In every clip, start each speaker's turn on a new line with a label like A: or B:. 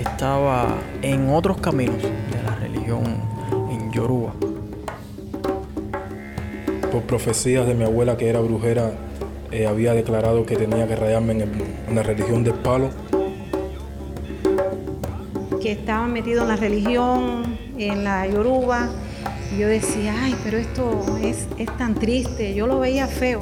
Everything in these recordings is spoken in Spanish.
A: estaba en otros caminos de la religión en Yoruba.
B: Por profecías de mi abuela que era brujera, eh, había declarado que tenía que rayarme en, en la religión del palo.
C: Que estaba metido en la religión, en la Yoruba. Y yo decía, ay, pero esto es, es tan triste. Yo lo veía feo.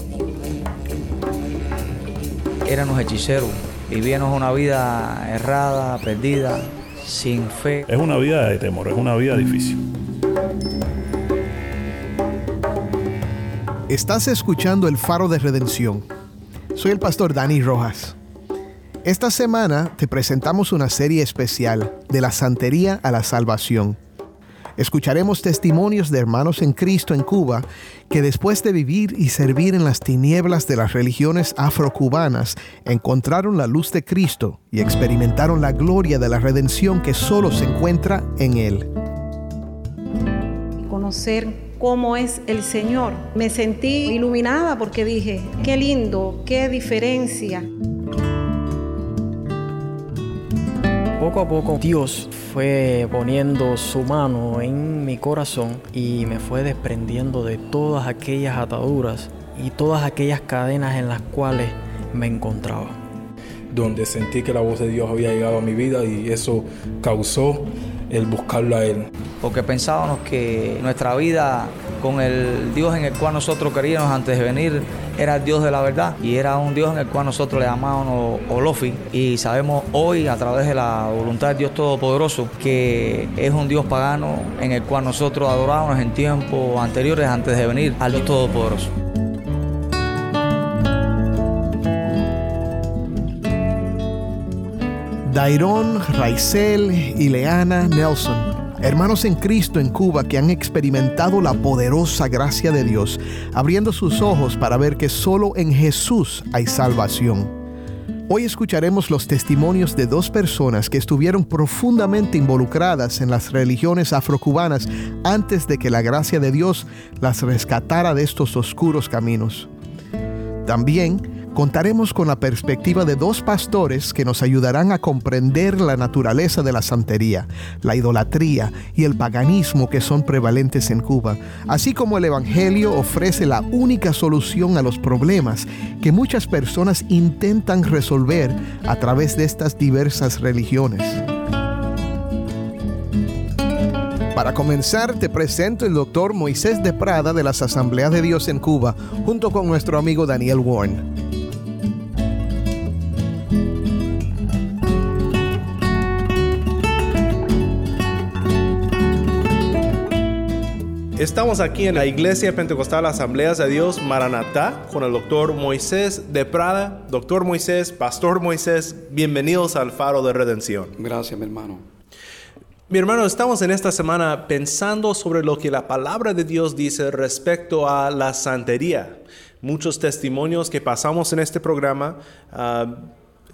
D: Éramos hechiceros, vivíamos una vida errada, perdida, sin fe.
E: Es una vida de temor, es una vida difícil.
F: Estás escuchando el faro de redención. Soy el pastor Dani Rojas. Esta semana te presentamos una serie especial de la santería a la salvación. Escucharemos testimonios de hermanos en Cristo en Cuba que después de vivir y servir en las tinieblas de las religiones afrocubanas encontraron la luz de Cristo y experimentaron la gloria de la redención que solo se encuentra en Él.
C: Conocer cómo es el Señor. Me sentí iluminada porque dije, qué lindo, qué diferencia.
A: Poco a poco Dios fue poniendo su mano en mi corazón y me fue desprendiendo de todas aquellas ataduras y todas aquellas cadenas en las cuales me encontraba.
B: Donde sentí que la voz de Dios había llegado a mi vida y eso causó el buscarlo a Él.
D: Porque pensábamos que nuestra vida con el Dios en el cual nosotros queríamos antes de venir era el Dios de la verdad y era un Dios en el cual nosotros le llamábamos Olofi y sabemos hoy a través de la voluntad del Dios Todopoderoso que es un Dios pagano en el cual nosotros adorábamos en tiempos anteriores antes de venir al Dios Todopoderoso.
F: Dairon, Raizel y Leana Nelson, hermanos en Cristo en Cuba que han experimentado la poderosa gracia de Dios, abriendo sus ojos para ver que solo en Jesús hay salvación. Hoy escucharemos los testimonios de dos personas que estuvieron profundamente involucradas en las religiones afrocubanas antes de que la gracia de Dios las rescatara de estos oscuros caminos. También contaremos con la perspectiva de dos pastores que nos ayudarán a comprender la naturaleza de la santería, la idolatría y el paganismo que son prevalentes en Cuba, así como el Evangelio ofrece la única solución a los problemas que muchas personas intentan resolver a través de estas diversas religiones. Para comenzar, te presento el doctor Moisés de Prada de las Asambleas de Dios en Cuba, junto con nuestro amigo Daniel Warren.
G: Estamos aquí en la Iglesia Pentecostal Asambleas de Dios Maranatá con el doctor Moisés de Prada. Doctor Moisés, Pastor Moisés, bienvenidos al Faro de Redención.
H: Gracias, mi hermano.
G: Mi hermano, estamos en esta semana pensando sobre lo que la palabra de Dios dice respecto a la santería. Muchos testimonios que pasamos en este programa uh,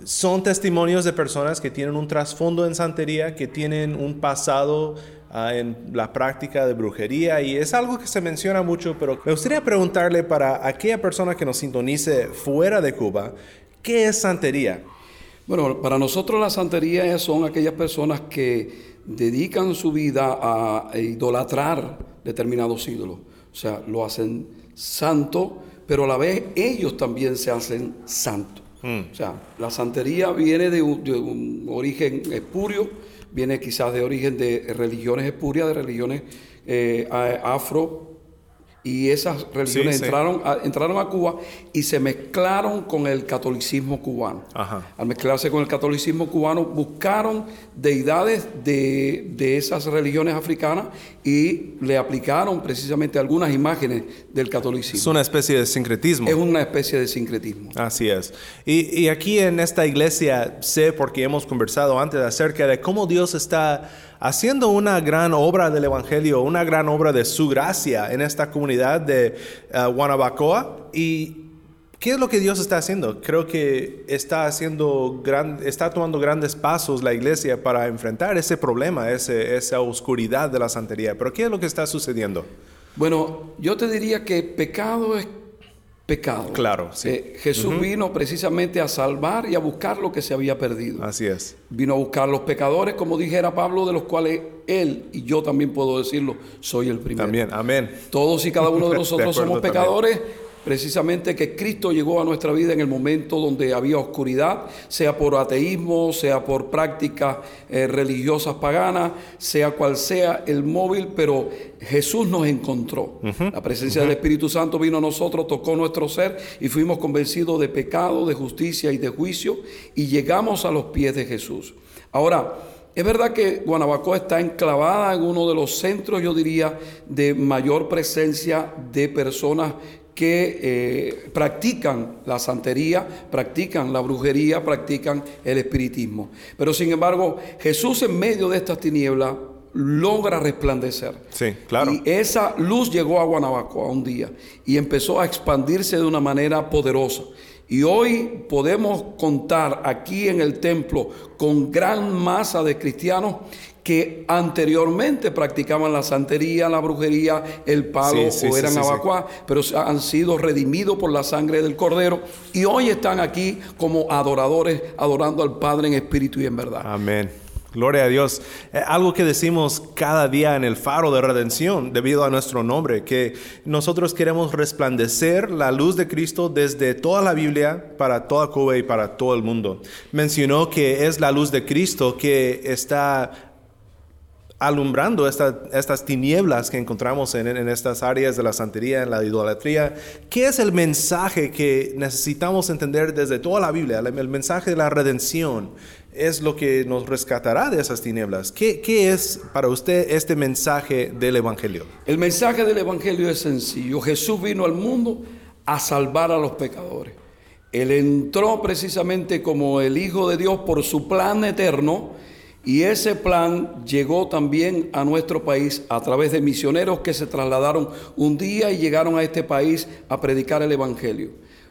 G: son testimonios de personas que tienen un trasfondo en santería, que tienen un pasado uh, en la práctica de brujería y es algo que se menciona mucho, pero me gustaría preguntarle para aquella persona que nos sintonice fuera de Cuba, ¿qué es santería?
H: Bueno, para nosotros la santería son aquellas personas que dedican su vida a idolatrar determinados ídolos. O sea, lo hacen santo, pero a la vez ellos también se hacen santos. Mm. O sea, la santería viene de un, de un, origen espurio, viene quizás de origen de religiones espurias, de religiones eh, afro, y esas religiones
G: Sí, sí.
H: entraron, a, entraron a Cuba y se mezclaron con el catolicismo cubano.
G: Ajá.
H: Al mezclarse con el catolicismo cubano, buscaron deidades de, de esas religiones africanas y le aplicaron precisamente algunas imágenes del catolicismo.
G: Es una especie de sincretismo.
H: Es una especie de sincretismo.
G: Así es. Y, y aquí en esta iglesia sé, porque hemos conversado antes acerca de cómo Dios está haciendo una gran obra del Evangelio, una gran obra de su gracia en esta comunidad de uh, Guanabacoa. ¿Y qué es lo que Dios está haciendo? Creo que está, haciendo gran, está tomando grandes pasos la iglesia para enfrentar ese problema, ese, esa oscuridad de la santería. Pero ¿qué es lo que está sucediendo?
H: Bueno, yo te diría que pecado es pecado.
G: Claro, sí.
H: Eh, Jesús vino precisamente a salvar y a buscar lo que se había perdido.
G: Así es.
H: Vino a buscar los pecadores, como dijera Pablo, de los cuales él y yo también puedo decirlo, soy el primero.
G: También, amén.
H: Todos y cada uno de
G: De
H: nosotros
G: acuerdo
H: somos
G: también.
H: Precisamente que Cristo llegó a nuestra vida en el momento donde había oscuridad, sea por ateísmo, sea por prácticas eh, religiosas paganas, sea cual sea el móvil, pero Jesús nos encontró. La presencia del Espíritu Santo vino a nosotros, tocó nuestro ser y fuimos convencidos de pecado, de justicia y de juicio y llegamos a los pies de Jesús. Ahora, es verdad que Guanabacoa está enclavada en uno de los centros, yo diría, de mayor presencia de personas que eh, practican la santería, practican la brujería, practican el espiritismo. Pero sin embargo, Jesús en medio de estas tinieblas logra resplandecer.
G: Sí, claro.
H: Y esa luz llegó a Guanabacoa un día y empezó a expandirse de una manera poderosa. Y hoy podemos contar aquí en el templo con gran masa de cristianos que anteriormente practicaban la santería, la brujería, el palo
G: Sí, sí,
H: o eran
G: sí,
H: abacuá, pero han sido redimidos por la sangre del cordero y hoy están aquí como adoradores, adorando al Padre en espíritu y en verdad.
G: Amén. Gloria a Dios. Eh, algo que decimos cada día en el faro de redención debido a nuestro nombre, que nosotros queremos resplandecer la luz de Cristo desde toda la Biblia para toda Cuba y para todo el mundo. Mencionó que es la luz de Cristo que está alumbrando esta- estas tinieblas que encontramos en, estas áreas de la santería, en la idolatría. ¿Qué es el mensaje que necesitamos entender desde toda la Biblia? El, mensaje de la redención es lo que nos rescatará de esas tinieblas. ¿Qué, qué es para usted este mensaje del Evangelio?
H: El mensaje del Evangelio es sencillo. Jesús vino al mundo a salvar a los pecadores. Él entró precisamente como el Hijo de Dios por su plan eterno y ese plan llegó también a nuestro país a través de misioneros que se trasladaron un día y llegaron a este país a predicar el Evangelio.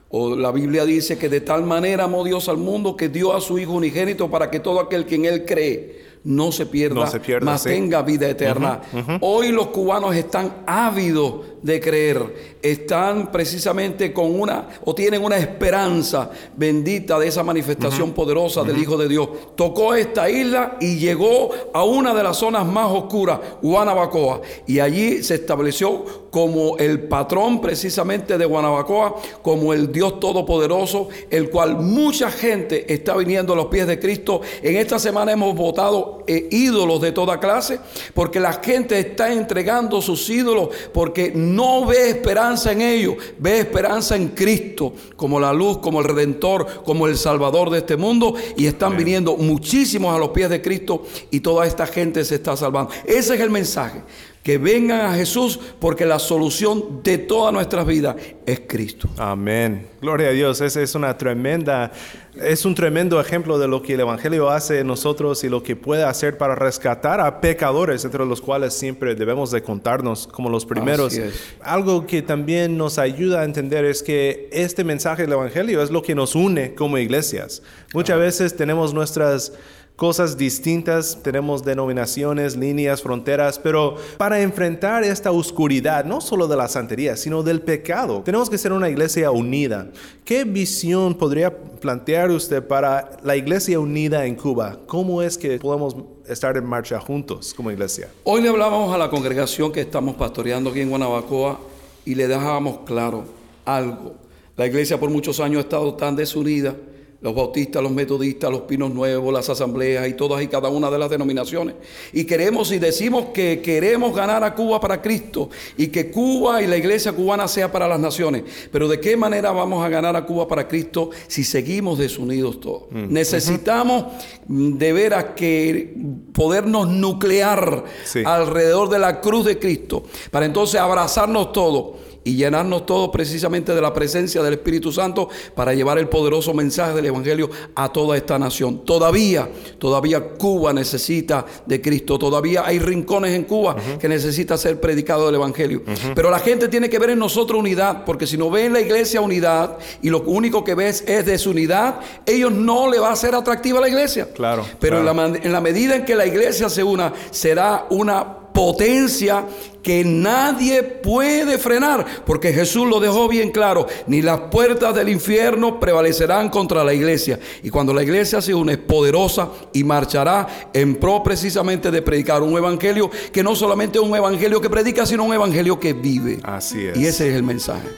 H: O la Biblia dice que de tal manera amó Dios al mundo que dio a su Hijo unigénito para que todo aquel que en Él cree no se pierda,
G: No se pierda,
H: mas
G: sí.
H: tenga vida eterna. Hoy los cubanos están ávidos de creer, están precisamente con una, o tienen una esperanza bendita de esa manifestación poderosa del Hijo de Dios. Tocó esta isla y llegó a una de las zonas más oscuras, Guanabacoa, y allí se estableció como el patrón precisamente de Guanabacoa, como el Dios Todopoderoso, el cual mucha gente está viniendo a los pies de Cristo. En esta semana hemos votado eh, ídolos de toda clase, porque la gente está entregando sus ídolos, porque no ve esperanza en ellos, ve esperanza en Cristo, como la luz, como el Redentor, como el Salvador de este mundo, y están viniendo muchísimos a los pies de Cristo, y toda esta gente se está salvando. Ese es el mensaje. Que vengan a Jesús porque la solución de todas nuestras vidas es Cristo.
G: Amén. Gloria a Dios. Esa es una tremenda, es un tremendo ejemplo de lo que el Evangelio hace en nosotros y lo que puede hacer para rescatar a pecadores, entre los cuales siempre debemos de contarnos como los primeros. Algo que también nos ayuda a entender es que este mensaje del Evangelio es lo que nos une como iglesias. Muchas veces tenemos nuestras cosas distintas, tenemos denominaciones, líneas, fronteras, pero para enfrentar esta oscuridad, no solo de la santería, sino del pecado, tenemos que ser una iglesia unida. ¿Qué visión podría plantear usted para la iglesia unida en Cuba? ¿Cómo es que podemos estar en marcha juntos como iglesia?
H: Hoy le hablábamos a la congregación que estamos pastoreando aquí en Guanabacoa y le dejábamos claro algo. La iglesia por muchos años ha estado tan desunida, los bautistas, los metodistas, los pinos nuevos, las asambleas y todas y cada una de las denominaciones. Y queremos y decimos que queremos ganar a Cuba para Cristo y que Cuba y la iglesia cubana sea para las naciones. Pero ¿de qué manera vamos a ganar a Cuba para Cristo si seguimos desunidos todos? Necesitamos mm, de veras que podernos nuclear
G: Sí.
H: alrededor de la cruz de Cristo para entonces abrazarnos todos y llenarnos todos precisamente de la presencia del Espíritu Santo para llevar el poderoso mensaje del Evangelio a toda esta nación. Todavía, todavía Cuba necesita de Cristo, todavía hay rincones en Cuba que necesita ser predicado del Evangelio. Pero la gente tiene que ver en nosotros unidad, porque si no ve en la iglesia unidad y lo único que ves es desunidad, ellos no le va a ser atractiva la iglesia.
G: Claro,
H: Pero en la en la medida en que la iglesia se una, será una potencia que nadie puede frenar, porque Jesús lo dejó bien claro, ni las puertas del infierno prevalecerán contra la iglesia. Y cuando la iglesia se une, es poderosa y marchará en pro precisamente de predicar un evangelio que no solamente es un evangelio que predica, sino un evangelio que vive.
G: Así es.
H: Y ese es el mensaje.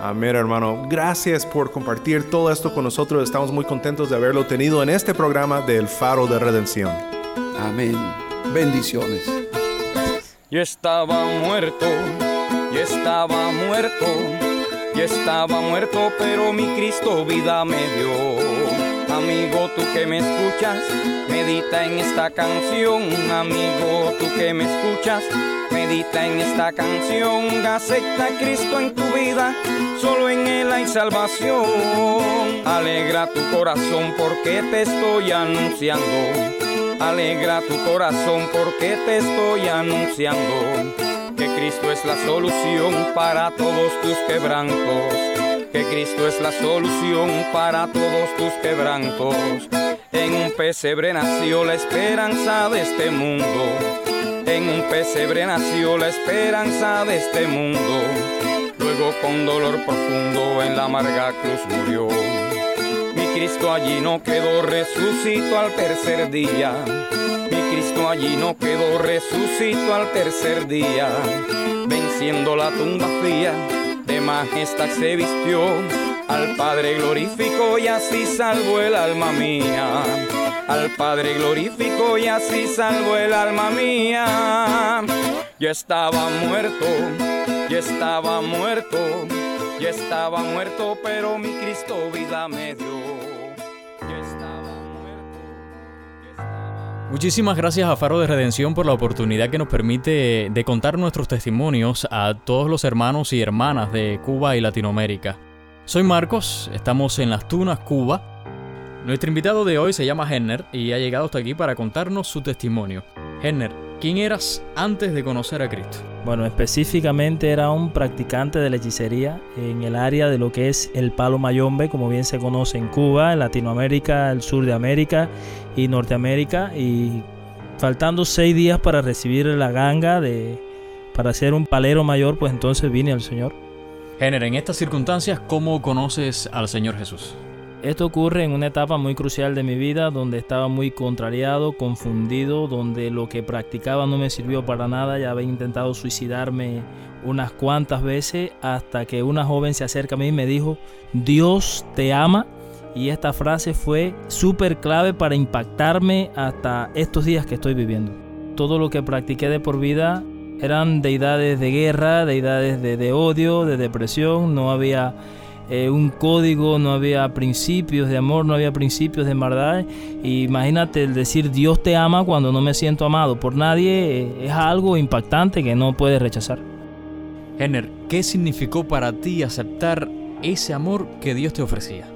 G: Amén, hermano. Gracias por compartir todo esto con nosotros. Estamos muy contentos de haberlo tenido en este programa del Faro de Redención.
H: Amén. Bendiciones.
I: Yo estaba muerto, yo estaba muerto, yo estaba muerto, pero mi Cristo vida me dio. Amigo, tú que me escuchas, medita en esta canción. Amigo, tú que me escuchas, medita en esta canción. Acepta a Cristo en tu vida, solo en Él hay salvación. Alegra tu corazón porque te estoy anunciando Alegra tu corazón porque te estoy anunciando que Cristo es la solución para todos tus quebrantos. Que Cristo es la solución para todos tus quebrantos. En un pesebre nació la esperanza de este mundo. En un pesebre nació la esperanza de este mundo. Luego con dolor profundo en la amarga cruz murió. Cristo allí no quedó, resucitó al tercer día. Mi Cristo allí no quedó, resucitó al tercer día. Venciendo la tumba fría, de majestad se vistió. Al Padre glorificó y así salvó el alma mía. Al Padre glorificó y así salvó el alma mía. Yo estaba muerto, yo estaba muerto, yo estaba muerto, pero mi Cristo vida me dio.
J: Muchísimas gracias a Faro de Redención por la oportunidad que nos permite de contar nuestros testimonios a todos los hermanos y hermanas de Cuba y Latinoamérica. Soy Marcos, estamos en Las Tunas, Cuba. Nuestro invitado de hoy se llama Henner y ha llegado hasta aquí para contarnos su testimonio. Henner, ¿quién eras antes de conocer a Cristo?
K: Bueno, específicamente era un practicante de la hechicería en el área de lo que es el palo mayombe, como bien se conoce en Cuba, en Latinoamérica, el sur de América y Norteamérica. Y faltando seis días para recibir la ganga de, para ser un palero mayor, pues entonces vine al Señor.
J: Género, en estas circunstancias, ¿cómo conoces al Señor Jesús?
K: Esto ocurre en una etapa muy crucial de mi vida donde estaba muy contrariado, confundido, donde lo que practicaba no me sirvió para nada, ya había intentado suicidarme unas cuantas veces hasta que una joven se acerca a mí y me dijo, Dios te ama. Y esta frase fue súper clave para impactarme hasta estos días que estoy viviendo. Todo lo que practiqué de por vida eran deidades de guerra, deidades de, de odio, de depresión, no había eh, un código, no había principios de amor, no había principios de maldad. imagínate el decir Dios te ama cuando no me siento amado por nadie eh, es algo impactante que no puedes rechazar.
J: Henner, ¿qué significó para ti aceptar ese amor que Dios te ofrecía?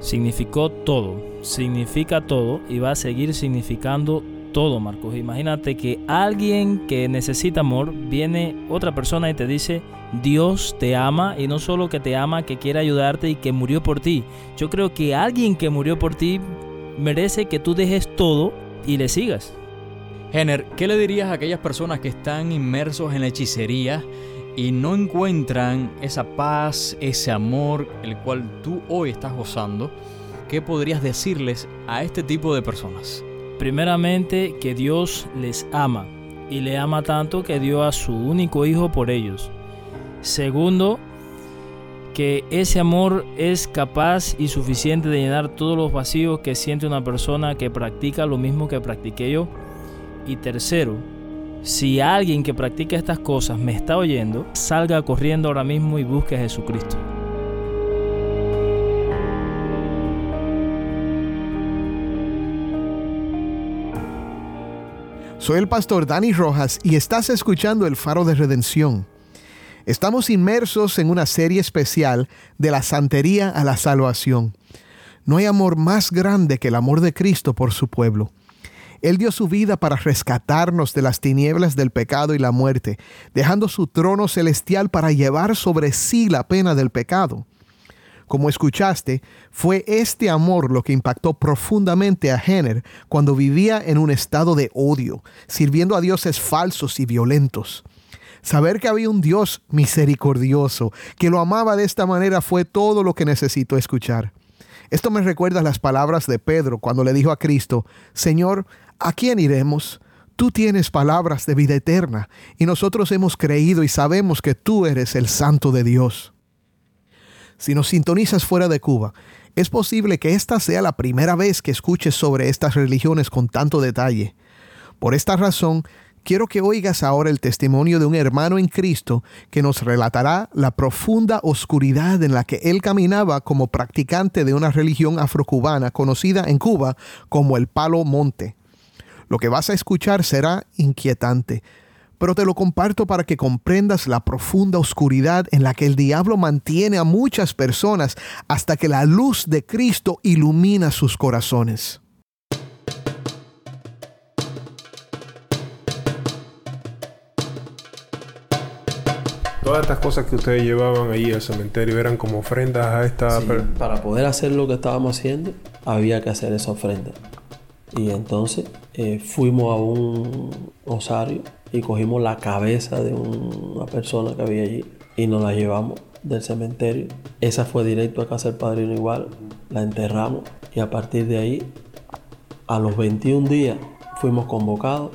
K: Significó todo, significa todo y va a seguir significando todo, Marcos. Imagínate que alguien que necesita amor, viene otra persona y te dice, Dios te ama y no solo que te ama, que quiere ayudarte y que murió por ti. Yo creo que alguien que murió por ti merece que tú dejes todo y le sigas.
J: Jenner, ¿qué le dirías a aquellas personas que están inmersos en la hechicería y no encuentran esa paz, ese amor, el cual tú hoy estás gozando? ¿Qué podrías decirles a este tipo de personas?
K: Primeramente, que Dios les ama y le ama tanto que dio a su único hijo por ellos. Segundo, que ese amor es capaz y suficiente de llenar todos los vacíos que siente una persona que practica lo mismo que practiqué yo. Y tercero, si alguien que practica estas cosas me está oyendo, salga corriendo ahora mismo y busque a Jesucristo.
F: Soy el pastor Dani Rojas y estás escuchando el faro de redención. Estamos inmersos en una serie especial de la santería a la salvación. No hay amor más grande que el amor de Cristo por su pueblo. Él dio su vida para rescatarnos de las tinieblas del pecado y la muerte, dejando su trono celestial para llevar sobre sí la pena del pecado. Como escuchaste, fue este amor lo que impactó profundamente a Jenner cuando vivía en un estado de odio, sirviendo a dioses falsos y violentos. Saber que había un Dios misericordioso, que lo amaba de esta manera, fue todo lo que necesitó escuchar. Esto me recuerda las palabras de Pedro cuando le dijo a Cristo, Señor, ¿a quién iremos? Tú tienes palabras de vida eterna y nosotros hemos creído y sabemos que tú eres el Santo de Dios. Si nos sintonizas fuera de Cuba, es posible que esta sea la primera vez que escuches sobre estas religiones con tanto detalle. Por esta razón, quiero que oigas ahora el testimonio de un hermano en Cristo que nos relatará la profunda oscuridad en la que él caminaba como practicante de una religión afrocubana conocida en Cuba como el Palo Monte. Lo que vas a escuchar será inquietante, pero te lo comparto para que comprendas la profunda oscuridad en la que el diablo mantiene a muchas personas hasta que la luz de Cristo ilumina sus corazones.
B: Todas estas cosas que ustedes llevaban ahí al cementerio eran como ofrendas a esta...
L: Sí, para poder hacer lo que estábamos haciendo, había que hacer esa ofrenda. Y entonces eh, fuimos a un osario y cogimos la cabeza de una persona que había allí y nos la llevamos del cementerio. Esa fue directo a casa del padrino igual, la enterramos y a partir de ahí, a los 21 días, fuimos convocados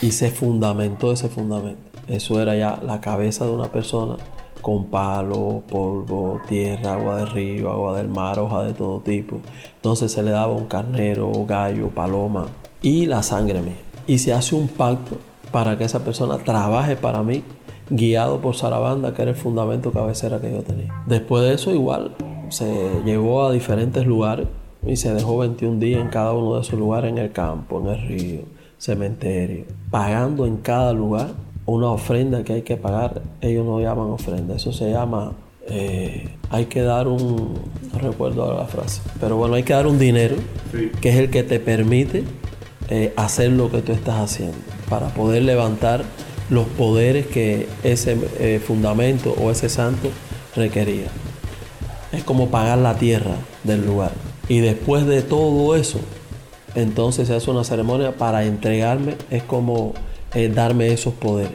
L: y se fundamentó ese fundamento. Eso era ya la cabeza de una persona con palo, polvo, tierra, agua de río, agua del mar, hoja de todo tipo. Entonces se le daba un carnero, gallo, paloma y la sangre mía. Y se hace un pacto para que esa persona trabaje para mí, guiado por Sarabanda, que era el fundamento cabecera que yo tenía. Después de eso, igual, se llevó a diferentes lugares y se dejó 21 días en cada uno de esos lugares, en el campo, en el río, cementerio, pagando en cada lugar una ofrenda que hay que pagar, ellos no llaman ofrenda, eso se llama, eh, hay que dar un, no recuerdo la frase, pero bueno, hay que dar un dinero que es el que te permite eh, hacer lo que tú estás haciendo, para poder levantar los poderes que ese eh, fundamento o ese santo requería. Es como pagar la tierra del lugar. Y después de todo eso, entonces se hace una ceremonia para entregarme, es como darme esos poderes.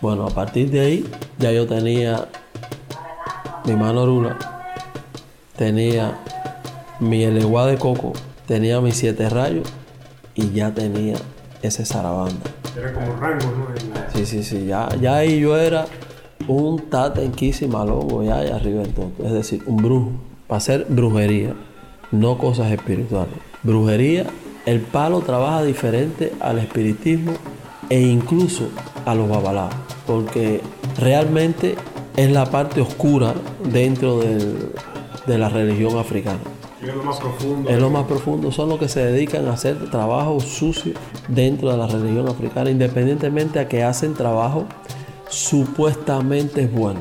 L: Bueno, a partir de ahí ya yo tenía mi mano rula, tenía mi eleguá de coco, tenía mis siete rayos y ya tenía ese zarabanda.
B: Era como rango, ¿no?
L: Sí, sí, sí, ya, ya ahí yo era un tatenquísima lobo ya allá arriba del todo. Es decir, un brujo, para hacer brujería, no cosas espirituales. Brujería, el palo trabaja diferente al espiritismo e incluso a los babalaos, porque realmente es la parte oscura dentro de la religión africana.
B: Es lo más profundo.
L: Es lo más profundo. Son los que se dedican a hacer trabajo sucio dentro de la religión africana, independientemente a que hacen trabajo supuestamente bueno.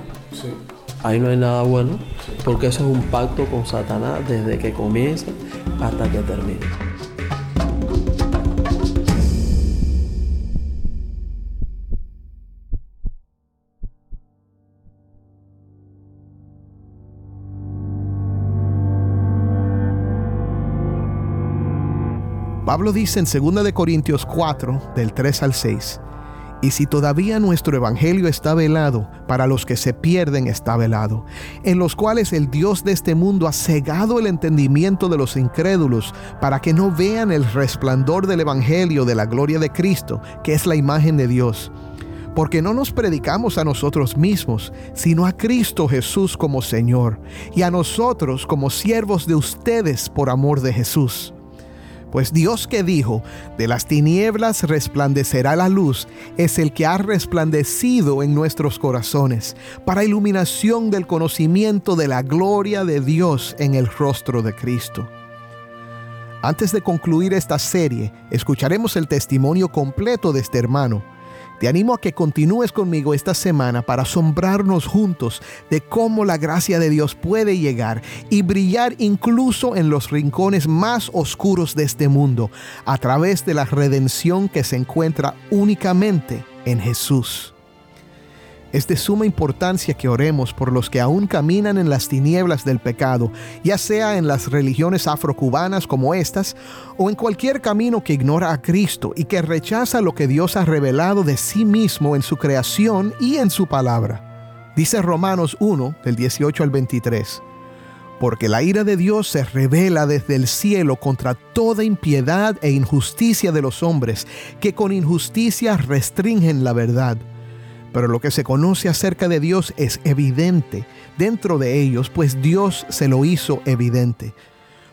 L: Ahí no hay nada bueno, porque eso es un pacto con Satanás desde que comienza hasta que termina.
F: Pablo dice en 2 de Corintios 4, del 3 al 6, y si todavía nuestro evangelio está velado, para los que se pierden está velado, en los cuales el Dios de este mundo ha cegado el entendimiento de los incrédulos, para que no vean el resplandor del evangelio de la gloria de Cristo, que es la imagen de Dios. Porque no nos predicamos a nosotros mismos, sino a Cristo Jesús como Señor, y a nosotros como siervos de ustedes por amor de Jesús pues Dios que dijo, de las tinieblas resplandecerá la luz, es el que ha resplandecido en nuestros corazones, para iluminación del conocimiento de la gloria de Dios en el rostro de Cristo. Antes de concluir esta serie, escucharemos el testimonio completo de este hermano te animo a que continúes conmigo esta semana para asombrarnos juntos de cómo la gracia de Dios puede llegar y brillar incluso en los rincones más oscuros de este mundo a través de la redención que se encuentra únicamente en Jesús. Es de suma importancia que oremos por los que aún caminan en las tinieblas del pecado, ya sea en las religiones afrocubanas como estas, o en cualquier camino que ignora a Cristo y que rechaza lo que Dios ha revelado de sí mismo en su creación y en su palabra. Dice Romanos 1, del 18 al 23 porque la ira de Dios se revela desde el cielo contra toda impiedad e injusticia de los hombres, que con injusticia restringen la verdad. Pero lo que se conoce acerca de Dios es evidente dentro de ellos, pues Dios se lo hizo evidente.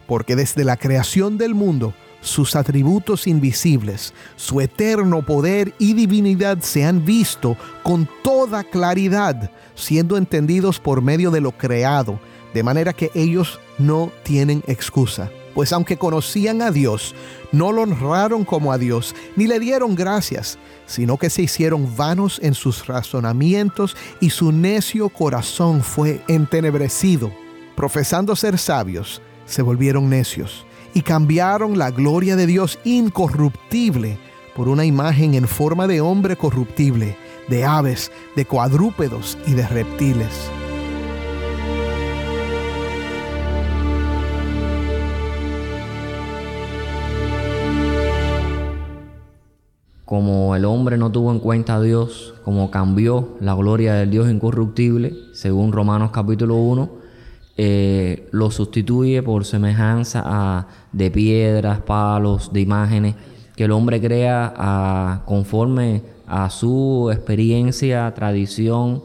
F: Porque desde la creación del mundo, sus atributos invisibles, su eterno poder y divinidad se han visto con toda claridad, siendo entendidos por medio de lo creado de manera que ellos no tienen excusa. Pues aunque conocían a Dios, no lo honraron como a Dios, ni le dieron gracias, sino que se hicieron vanos en sus razonamientos y su necio corazón fue entenebrecido. Profesando ser sabios, se volvieron necios y cambiaron la gloria de Dios incorruptible por una imagen en forma de hombre corruptible, de aves, de cuadrúpedos y de reptiles.
M: Como el hombre no tuvo en cuenta a Dios, como cambió la gloria del Dios incorruptible, según Romanos capítulo 1, eh, lo sustituye por semejanza de piedras, palos, de imágenes, que el hombre crea conforme a su experiencia, tradición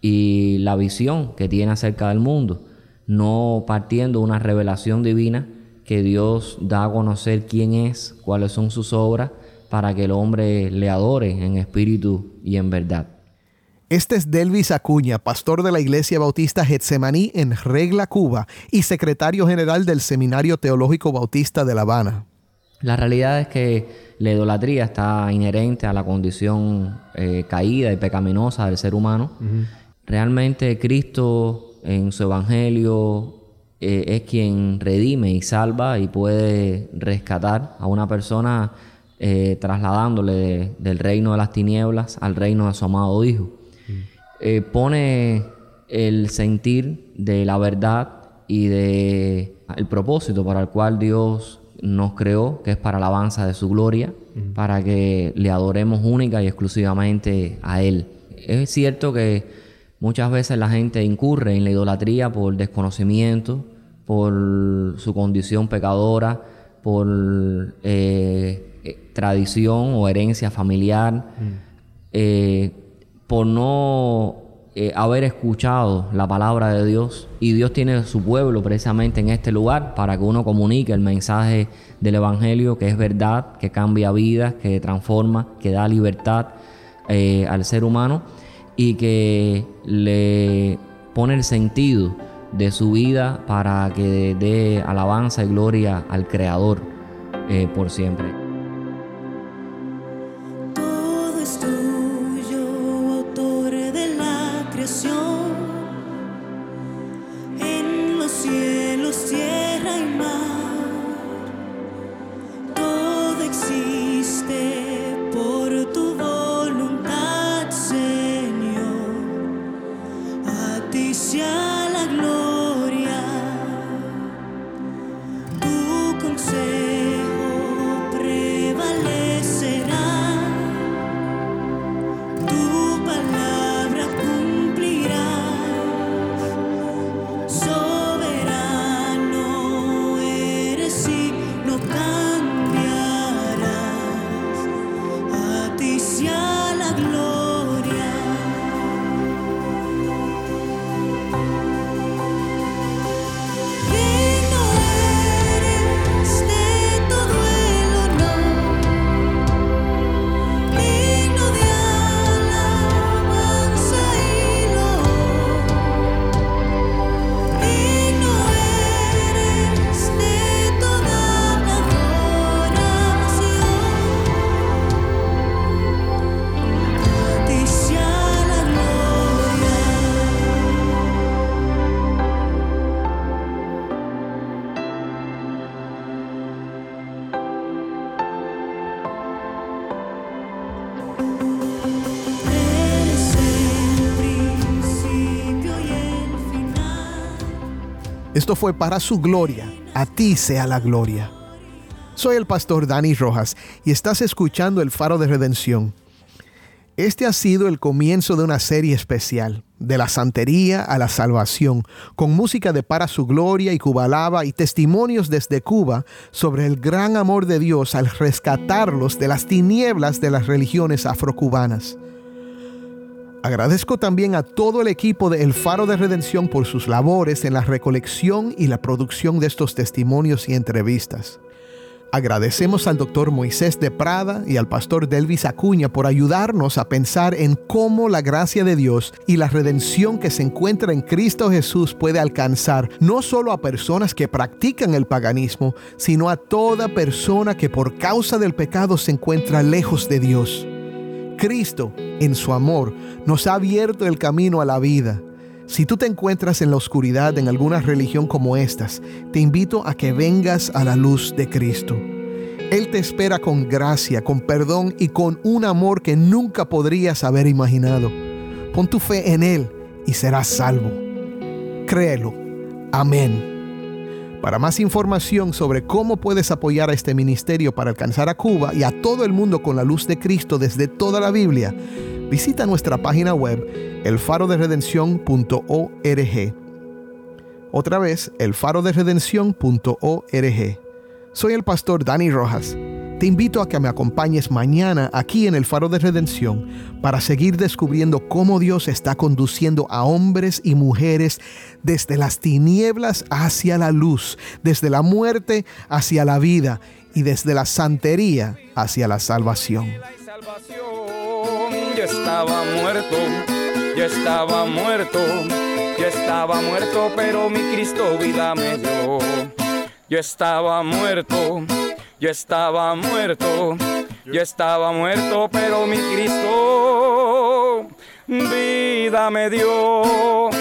M: y la visión que tiene acerca del mundo, no partiendo una revelación divina que Dios da a conocer quién es, cuáles son sus obras, para que el hombre le adore en espíritu y en verdad.
F: Este es Delvis Acuña, pastor de la Iglesia Bautista Getsemaní en Regla, Cuba, y secretario general del Seminario Teológico Bautista de La Habana.
M: La realidad es que la idolatría está inherente a la condición eh, caída y pecaminosa del ser humano. Realmente Cristo en su Evangelio eh, es quien redime y salva y puede rescatar a una persona eh, trasladándole del reino de las tinieblas al reino de su amado Hijo. Eh, pone el sentir de la verdad y de el propósito para el cual Dios nos creó, que es para la alabanza de su gloria, para que le adoremos única y exclusivamente a Él. Es cierto que muchas veces la gente incurre en la idolatría por desconocimiento, por su condición pecadora, por eh, eh, tradición o herencia familiar, mm. eh, por no eh, haber escuchado la palabra de Dios. Y Dios tiene su pueblo precisamente en este lugar para que uno comunique el mensaje del Evangelio, que es verdad, que cambia vidas, que transforma, que da libertad al ser humano y que le pone el sentido de su vida para que dé alabanza y gloria al Creador por siempre.
F: Esto fue para su gloria. A ti sea la gloria. Soy el pastor Dani Rojas y estás escuchando el faro de redención. Este ha sido el comienzo de una serie especial, de la santería a la salvación, con música de Para su Gloria y Cubalaba y testimonios desde Cuba sobre el gran amor de Dios al rescatarlos de las tinieblas de las religiones afrocubanas. Agradezco también a todo el equipo de El Faro de Redención por sus labores en la recolección y la producción de estos testimonios y entrevistas. Agradecemos al doctor Moisés de Prada y al pastor Delvis Acuña por ayudarnos a pensar en cómo la gracia de Dios y la redención que se encuentra en Cristo Jesús puede alcanzar no solo a personas que practican el paganismo, sino a toda persona que por causa del pecado se encuentra lejos de Dios. Cristo, en su amor, nos ha abierto el camino a la vida. Si tú te encuentras en la oscuridad en alguna religión como estas, te invito a que vengas a la luz de Cristo. Él te espera con gracia, con perdón y con un amor que nunca podrías haber imaginado. Pon tu fe en Él y serás salvo. Créelo. Amén. Para más información sobre cómo puedes apoyar a este ministerio para alcanzar a Cuba y a todo el mundo con la luz de Cristo desde toda la Biblia, visita nuestra página web elfaroderedención.org. Otra vez, elfaroderedención.org. Soy el pastor Dani Rojas. Te invito a que me acompañes mañana aquí en el Faro de Redención para seguir descubriendo cómo Dios está conduciendo a hombres y mujeres desde las tinieblas hacia la luz, desde la muerte hacia la vida y desde la santería hacia la salvación.
I: Yo estaba muerto, yo estaba muerto, yo estaba muerto, pero mi Cristo vida me dio. Yo estaba muerto yo estaba muerto, yo estaba muerto, pero mi Cristo vida me dio.